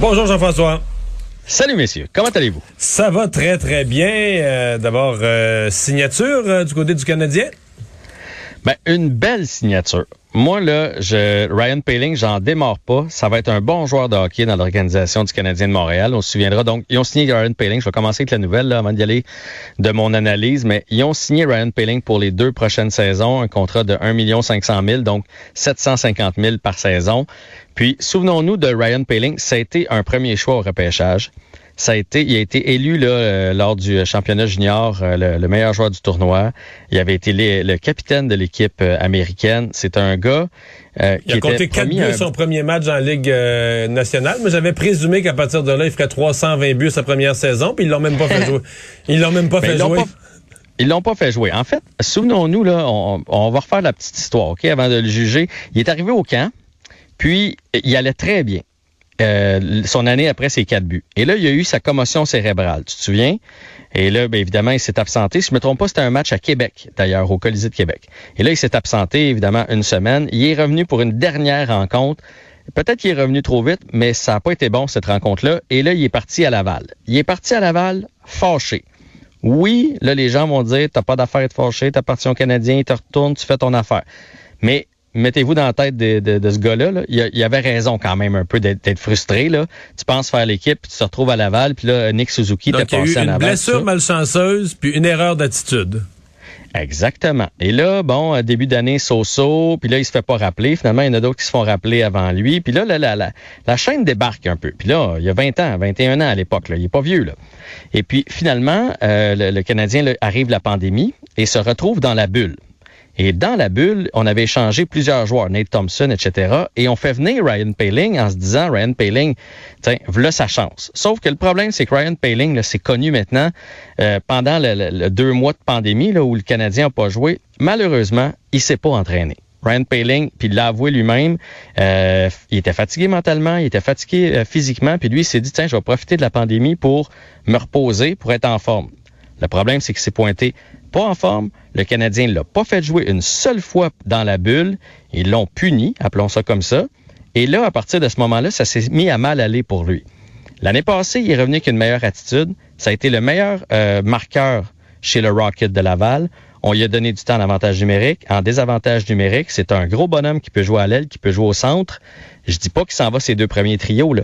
Bonjour Jean-François. Salut messieurs, comment allez-vous? Ça va très très bien. Euh, D'abord, euh, signature euh, du côté du Canadien? Ben, une belle signature. Moi, là, je, Ryan Paling, j'en démarre pas. Ça va être un bon joueur de hockey dans l'organisation du Canadien de Montréal. On se souviendra. Donc, ils ont signé Ryan Paling. Je vais commencer avec la nouvelle, là, avant d'y aller de mon analyse. Mais ils ont signé Ryan Paling pour les deux prochaines saisons. Un contrat de 1 500 000, donc 750 000 par saison. Puis, souvenons-nous de Ryan Paling. Ça a été un premier choix au repêchage ça a été, il a été élu là, euh, lors du championnat junior euh, le, meilleur joueur du tournoi. Il avait été le capitaine de l'équipe euh, américaine. C'est un gars il a compté 4 buts son premier match en Ligue nationale, mais j'avais présumé qu'à partir de là, il ferait 320 buts sa première saison, puis ils l'ont même pas fait jouer. Ils l'ont même pas ben, fait jouer. Ils l'ont pas fait jouer. En fait, souvenons-nous, là, on, on, va refaire la petite histoire, OK, avant de le juger. Il est arrivé au camp, puis il allait très bien. Euh, son année après ses quatre buts. Et là, il y a eu sa commotion cérébrale, tu te souviens? Et là, bien évidemment, il s'est absenté. Si je me trompe pas, c'était un match à Québec, d'ailleurs, au Colisée de Québec. Et là, il s'est absenté, évidemment, une semaine. Il est revenu pour une dernière rencontre. Peut-être qu'il est revenu trop vite, mais ça n'a pas été bon, cette rencontre-là. Et là, il est parti à Laval. Il est parti à Laval fâché. Oui, là, les gens vont dire, t'as pas d'affaire à être fâché, parti au Canadien, tu retournes, tu fais ton affaire. Mais mettez-vous dans la tête de, de, ce gars-là. Là. Il, il, avait raison quand même un peu d'être frustré. Là. Tu penses faire l'équipe, puis tu te retrouves à Laval, puis là, Nick Suzuki t'a passé à Laval. Une blessure malchanceuse, puis une erreur d'attitude. Exactement. Et là, bon, début d'année, so-so, puis là, il se fait pas rappeler. Finalement, il y en a d'autres qui se font rappeler avant lui. Puis là, la, la, la, la, chaîne débarque un peu. Puis là, il y a 20 ans, 21 ans à l'époque. Il est pas vieux. là. Et puis, finalement, euh, le, Canadien arrive la pandémie et se retrouve dans la bulle. Et dans la bulle, on avait échangé plusieurs joueurs, Nate Thompson, etc. Et on fait venir Ryan Paling en se disant, Ryan Paling, tiens, voilà sa chance. Sauf que le problème, c'est que Ryan Paling, c'est connu maintenant euh, pendant le, deux mois de pandémie là, où le Canadien n'a pas joué. Malheureusement, il s'est pas entraîné. Ryan Paling, puis il l'a avoué lui-même, euh, il était fatigué mentalement, il était fatigué euh, physiquement, puis lui, il s'est dit, tiens, je vais profiter de la pandémie pour me reposer, pour être en forme. Le problème, c'est qu'il s'est pointé pas en forme. Le Canadien l'a pas fait jouer une seule fois dans la bulle. Ils l'ont puni, appelons ça comme ça. Et là, à partir de ce moment-là, ça s'est mis à mal aller pour lui. L'année passée, il est revenu avec une meilleure attitude. Ça a été le meilleur euh, marqueur chez le Rocket de Laval. On lui a donné du temps en avantage numérique. En désavantage numérique, c'est un gros bonhomme qui peut jouer à l'aile, qui peut jouer au centre. Je dis pas qu'il s'en va ses deux premiers trios, là.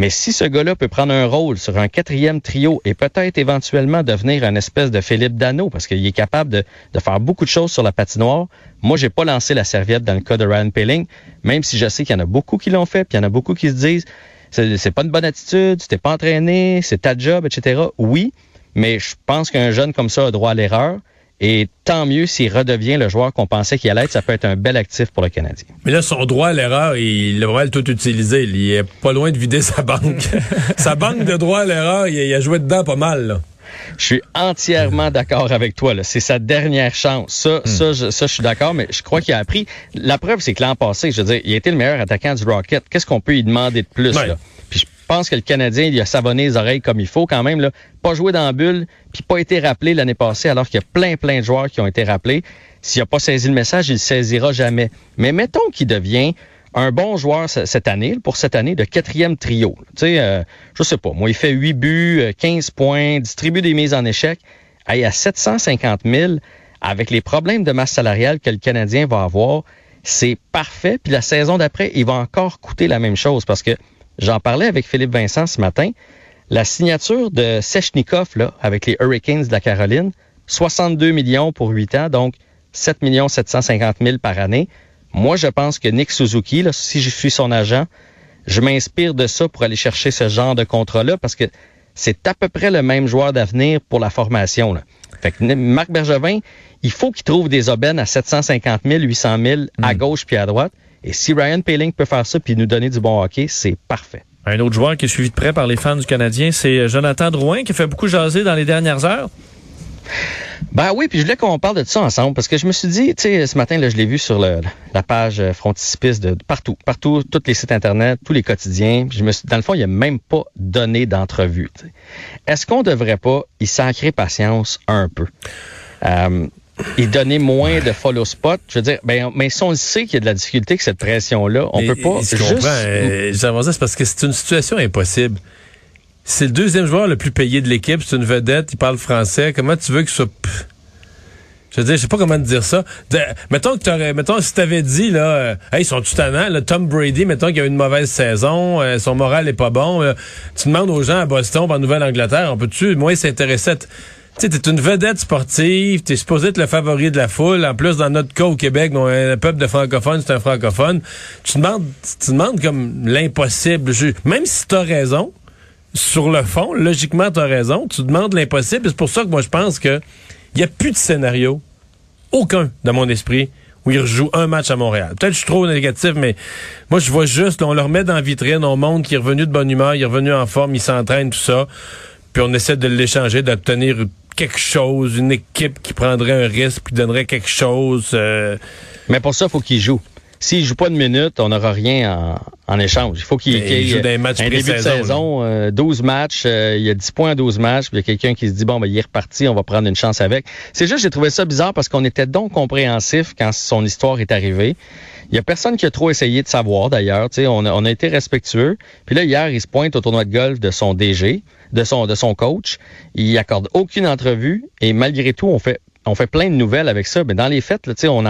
Mais si ce gars-là peut prendre un rôle sur un quatrième trio et peut-être éventuellement devenir un espèce de Philippe Dano, parce qu'il est capable de, faire beaucoup de choses sur la patinoire, moi, j'ai pas lancé la serviette dans le cas de Ryan Pelling, même si je sais qu'il y en a beaucoup qui l'ont fait, puis il y en a beaucoup qui se disent c'est pas une bonne attitude, tu t'es pas entraîné, c'est ta job, etc. Oui, mais je pense qu'un jeune comme ça a droit à l'erreur. Et tant mieux s'il redevient le joueur qu'on pensait qu'il allait être. Ça peut être un bel actif pour le Canadien. Mais là, son droit à l'erreur, il devrait le tout utiliser. Il est pas loin de vider sa banque. sa banque de droit à l'erreur, il, a joué dedans pas mal. Là. Je suis entièrement d'accord avec toi. C'est sa dernière chance. Ça, hmm. ça, je, ça, je suis d'accord, mais je crois qu'il a appris. La preuve, c'est que l'an passé, je veux dire, il a été le meilleur attaquant du Rocket. Qu'est-ce qu'on peut y demander de plus? Là? Puis je pense que le Canadien, il a savonné les oreilles comme il faut quand même. Là. Pas joué dans la bulle, puis pas été rappelé l'année passée, alors qu'il y a plein, plein de joueurs qui ont été rappelés. S'il n'a pas saisi le message, il ne saisira jamais. Mais mettons qu'il devient un bon joueur cette année, pour cette année, de quatrième trio. Tu sais, euh, je sais pas, moi, il fait 8 buts, 15 euh, points, distribue des mises en échec. Hey, à 750 000, avec les problèmes de masse salariale que le Canadien va avoir, c'est parfait. Puis la saison d'après, il va encore coûter la même chose parce que J'en parlais avec Philippe Vincent ce matin. La signature de Sechnikov là, avec les Hurricanes de la Caroline, 62 millions pour 8 ans, donc 7 750 000 par année. Moi, je pense que Nick Suzuki, là, si je suis son agent, je m'inspire de ça pour aller chercher ce genre de contrat-là parce que c'est à peu près le même joueur d'avenir pour la formation. Là. Fait que Marc Bergevin, il faut qu'il trouve des aubaines à 750 000, 800 000 à hmm. gauche puis à droite. Et si Ryan Paling peut faire ça puis nous donner du bon hockey, c'est parfait. Un autre joueur qui est suivi de près par les fans du Canadien, c'est Jonathan Drouin, qui fait beaucoup jaser dans les dernières heures. Ben oui, puis je voulais qu'on parle de ça ensemble parce que je me suis dit, tu sais, ce matin, là, je l'ai vu sur le, la page euh, frontispice de, partout, partout, tous les sites internet, tous les quotidiens. Je me suis, dans le fond, il a même pas donné d'entrevue. Est-ce qu'on devrait pas y sacrer patience un peu? Euh, et donner moins de follow spot. Je veux dire, ben, mais si on sait qu'il y a de la difficulté avec cette pression-là, on peut pas. Je juste... Euh, c'est parce que c'est une situation impossible. C'est le deuxième joueur le plus payé de l'équipe. C'est une vedette. Il parle français. Comment tu veux qu'il soit... Je veux dire, je sais pas comment te dire ça. mettons que t'aurais, mettons si t'avais dit là, euh, hey, ils sont tout là, Tom Brady, mettons qu'il a eu une mauvaise saison, euh, son moral est pas bon. tu demandes aux gens à Boston, en Nouvelle-Angleterre, on peut-tu moins s'intéresser tu sais, t'es une vedette sportive, t'es supposé être le favori de la foule. En plus, dans notre cas au Québec, on un peuple de francophones, c'est un francophone. Tu demandes, tu demandes comme l'impossible. Même si t'as raison, sur le fond, logiquement, t'as raison. Tu demandes l'impossible. C'est pour ça que moi, je pense que il y a plus de scénario, aucun dans mon esprit, où il rejoue un match à Montréal. Peut-être que je suis trop négatif, mais moi, je vois juste, on le remet dans la vitrine, on montre qu'il est revenu de bonne humeur, il est revenu en forme, il s'entraîne, tout ça. Puis on essaie de l'échanger, d'obtenir quelque chose, une équipe qui prendrait un risque puis donnerait quelque chose. Euh. Mais pour ça, il faut qu'il joue. S'il joue pas une minute, on n'aura rien en, échange. Il faut qu'il joue des matchs un début de saison, 12 euh, matchs, euh, il y a 10 points à 12 matchs, puis il y a quelqu'un qui se dit, bon, ben, il est reparti, on va prendre une chance avec. C'est juste, j'ai trouvé ça bizarre parce qu'on était donc compréhensif quand son histoire est arrivée. Il y a personne qui a trop essayé de savoir, d'ailleurs. On a, on a été respectueux. Puis là, hier, il se pointe au tournoi de golf de son DG de son, de son coach. Il accorde aucune entrevue et malgré tout, on fait on fait plein de nouvelles avec ça, mais dans les faits, là, on,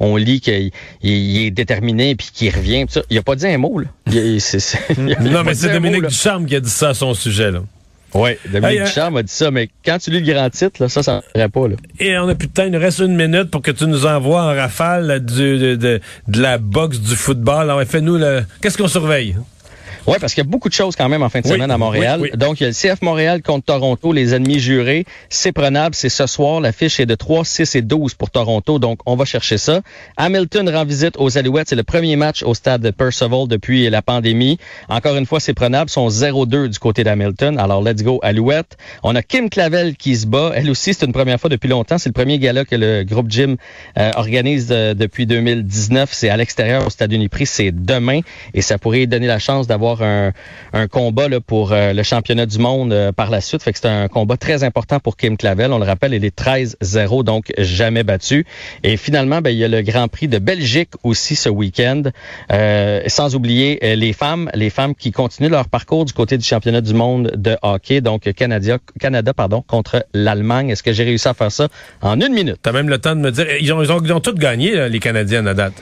on lit qu'il est déterminé puis qu'il revient. Il a pas dit un mot. Là. non, mais c'est Dominique Ducharme qui a dit ça à son sujet. Là. Oui, Dominique euh, Ducharme a dit ça, mais quand tu lis le grand titre, là, ça, ça ne pas. Là. Et on a plus de temps, il nous reste une minute pour que tu nous envoies en rafale de, de, la boxe du football. Alors, fais-nous le. Qu'est-ce qu'on surveille? Oui, parce qu'il y a beaucoup de choses quand même en fin de semaine à Montréal. Donc, il y a le CF Montréal contre Toronto, les ennemis jurés. C'est prenable, c'est ce soir. La fiche est de 3, 6 et 12 pour Toronto, donc on va chercher ça. Hamilton rend visite aux Alouettes. C'est le premier match au stade de Percival depuis la pandémie. Encore une fois, c'est prenable. Ils sont 0-2 du côté d'Hamilton. Alors, let's go, Alouette. On a Kim Clavel qui se bat. Elle aussi, c'est une première fois depuis longtemps. C'est le premier gala que le groupe Jim euh, organise euh, depuis 2019. C'est à l'extérieur au stade Uniprix. C'est demain et ça pourrait donner la chance d'avoir un, combat là, pour euh, le championnat du monde euh, par la suite. Fait que c'est un combat très important pour Kim Clavel. On le rappelle, il est 13-0, donc jamais battu. Et finalement, ben, il y a le Grand Prix de Belgique aussi ce week-end. Euh, sans oublier les femmes, les femmes qui continuent leur parcours du côté du championnat du monde de hockey. Donc Canada, Canada pardon, contre l'Allemagne. Est-ce que j'ai réussi à faire ça en une minute? Tu as même le temps de me dire, ils ont, ils ont, ils ont tous gagné, les Canadiens à date.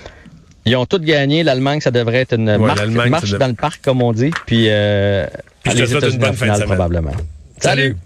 Ils ont tous gagné. L'Allemagne, ça devrait être une marche dans le parc, comme on dit. Puis, euh, Puis les États-Unis, probablement. Salut.